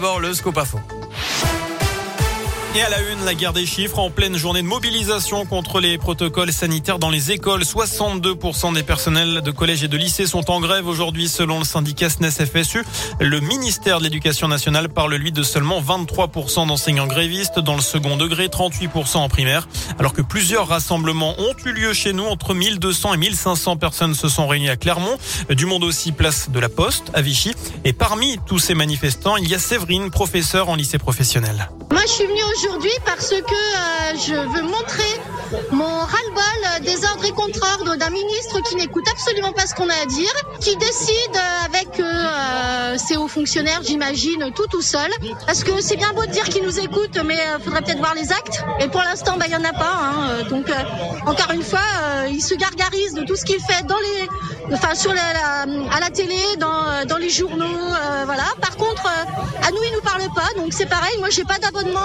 D'abord le scoop info. Et à la une, la guerre des chiffres en pleine journée de mobilisation contre les protocoles sanitaires dans les écoles. 62% des personnels de collèges et de lycées sont en grève aujourd'hui selon le syndicat SNES-FSU. Le ministère de l'Éducation nationale parle lui de seulement 23% d'enseignants grévistes dans le second degré, 38% en primaire. Alors que plusieurs rassemblements ont eu lieu chez nous, entre 1200 et 1500 personnes se sont réunies à Clermont. Du monde aussi place de la Poste à Vichy. Et parmi tous ces manifestants, il y a Séverine, professeure en lycée professionnel. Moi, je suis venue aujourd'hui parce que euh, je veux montrer mon ras-le-bol des ordres et contre-ordres d'un ministre qui n'écoute absolument pas ce qu'on a à dire, qui décide avec euh, ses hauts fonctionnaires, j'imagine, tout tout seul. Parce que c'est bien beau de dire qu'il nous écoute, mais il faudrait peut-être voir les actes. Et pour l'instant, bah, il n'y en a pas. Hein. Donc, euh, encore une fois, euh, il se gargarise de tout ce qu'il fait dans les, enfin, sur la, à la télé, dans, dans les journaux, voilà. Par contre, à nous, il nous parle pas. Donc, c'est pareil. Moi, j'ai pas d'abonnement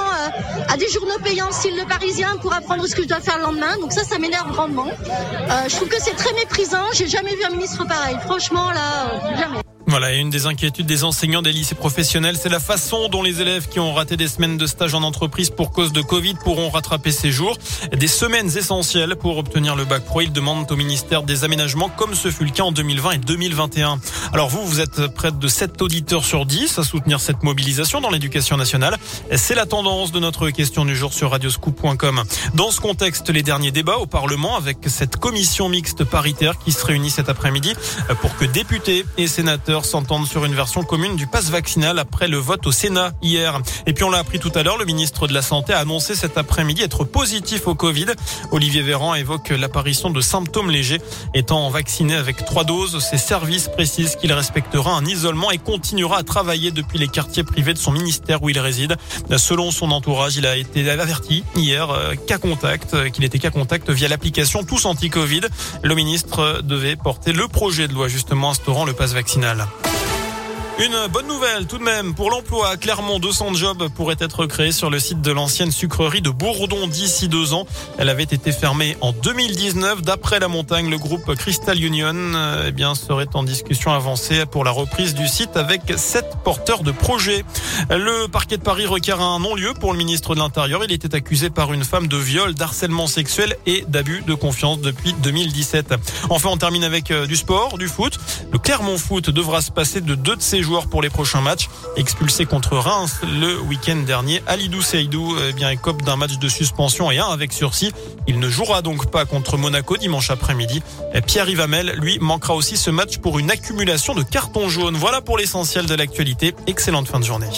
à des journaux payants, style Le Parisien, pour apprendre ce que je dois faire le lendemain. Donc ça, ça m'énerve grandement. Euh, je trouve que c'est très méprisant. J'ai jamais vu un ministre pareil. Franchement, là, euh, jamais. Voilà, une des inquiétudes des enseignants des lycées professionnels, c'est la façon dont les élèves qui ont raté des semaines de stage en entreprise pour cause de Covid pourront rattraper ces jours. Des semaines essentielles pour obtenir le bac pro. Ils demandent au ministère des Aménagements, comme ce fut le cas en 2020 et 2021. Alors vous, vous êtes près de 7 auditeurs sur 10 à soutenir cette mobilisation dans l'éducation nationale. C'est la tendance de notre question du jour sur radioscoop.com. Dans ce contexte, les derniers débats au Parlement avec cette commission mixte paritaire qui se réunit cet après-midi pour que députés et sénateurs s'entendent sur une version commune du pass vaccinal après le vote au Sénat hier. Et puis on l'a appris tout à l'heure, le ministre de la Santé a annoncé cet après-midi être positif au Covid. Olivier Véran évoque l'apparition de symptômes légers. Étant vacciné avec trois doses, ses services précisent qu'il respectera un isolement et continuera à travailler depuis les quartiers privés de son ministère où il réside. Selon son entourage, il a été averti hier euh, qu'à contact, euh, qu'il était qu'à contact via l'application Tous Anti-Covid. Le ministre devait porter le projet de loi justement instaurant le pass vaccinal. Une bonne nouvelle tout de même pour l'emploi Clermont. 200 jobs pourraient être créés sur le site de l'ancienne sucrerie de Bourdon d'ici deux ans. Elle avait été fermée en 2019. D'après la montagne, le groupe Crystal Union eh bien, serait en discussion avancée pour la reprise du site avec sept porteurs de projets. Le parquet de Paris requiert un non-lieu pour le ministre de l'Intérieur. Il était accusé par une femme de viol, d'harcèlement sexuel et d'abus de confiance depuis 2017. Enfin, on termine avec euh, du sport, du foot. Le Clermont Foot devra se passer de deux de ses joueurs pour les prochains matchs. Expulsé contre Reims le week-end dernier, Alidou Seydou eh bien, écope d'un match de suspension et un avec sursis. Il ne jouera donc pas contre Monaco dimanche après-midi. Pierre Ivamel, lui, manquera aussi ce match pour une accumulation de cartons jaunes. Voilà pour l'essentiel de l'actualité. Excellente fin de journée.